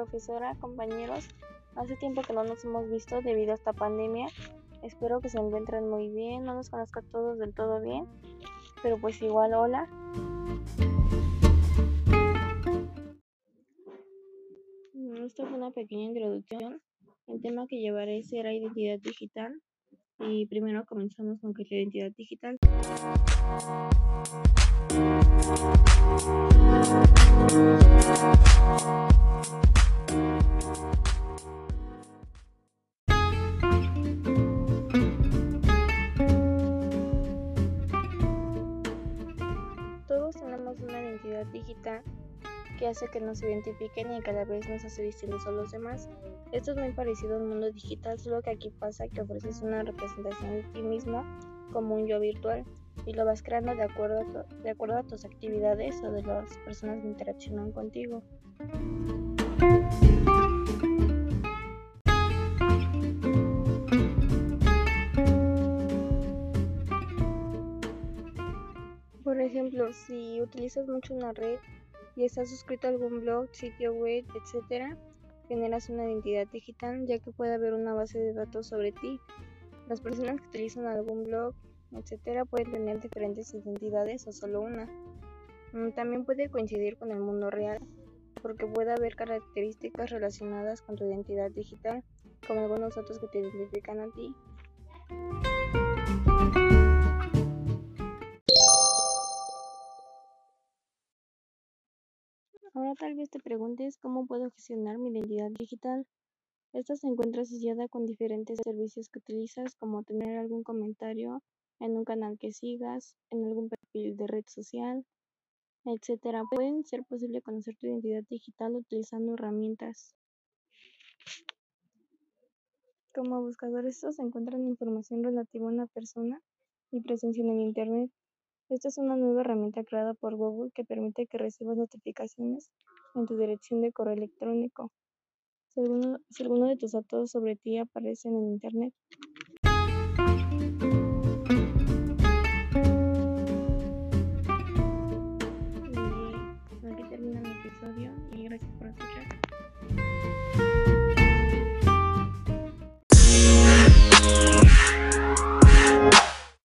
profesora, compañeros. Hace tiempo que no nos hemos visto debido a esta pandemia. Espero que se encuentren muy bien, no nos conozca todos del todo bien, pero pues igual hola. Mm, Esta fue una pequeña introducción. El tema que llevaré será identidad digital y primero comenzamos con qué es la identidad digital. Identidad digital que hace que nos identifiquen y cada vez nos hace distintos a los demás. Esto es muy parecido al mundo digital, solo que aquí pasa que ofreces una representación de ti mismo como un yo virtual y lo vas creando de acuerdo a, de acuerdo a tus actividades o de las personas que interaccionan contigo. Por ejemplo, si utilizas mucho una red y estás suscrito a algún blog, sitio web, etc., generas una identidad digital ya que puede haber una base de datos sobre ti. Las personas que utilizan algún blog, etc., pueden tener diferentes identidades o solo una. Mm, También puede coincidir con el mundo real, porque puede haber características relacionadas con tu identidad digital, como algunos datos que te identifican a ti. Ahora tal vez te preguntes cómo puedo gestionar mi identidad digital. Esta se encuentra asociada con diferentes servicios que utilizas, como tener algún comentario en un canal que sigas, en algún perfil de red social, etcétera. Pueden ser posible conocer tu identidad digital utilizando herramientas. Como buscador, estos encuentran información relativa a una persona y presencia en el Internet. Esta es una nueva herramienta creada por Google que permite que recibas notificaciones en tu dirección de correo electrónico si alguno, de tus datos sobre ti aparecen en Internet. Pues aquí termina mi episodio y gracias por escuchar.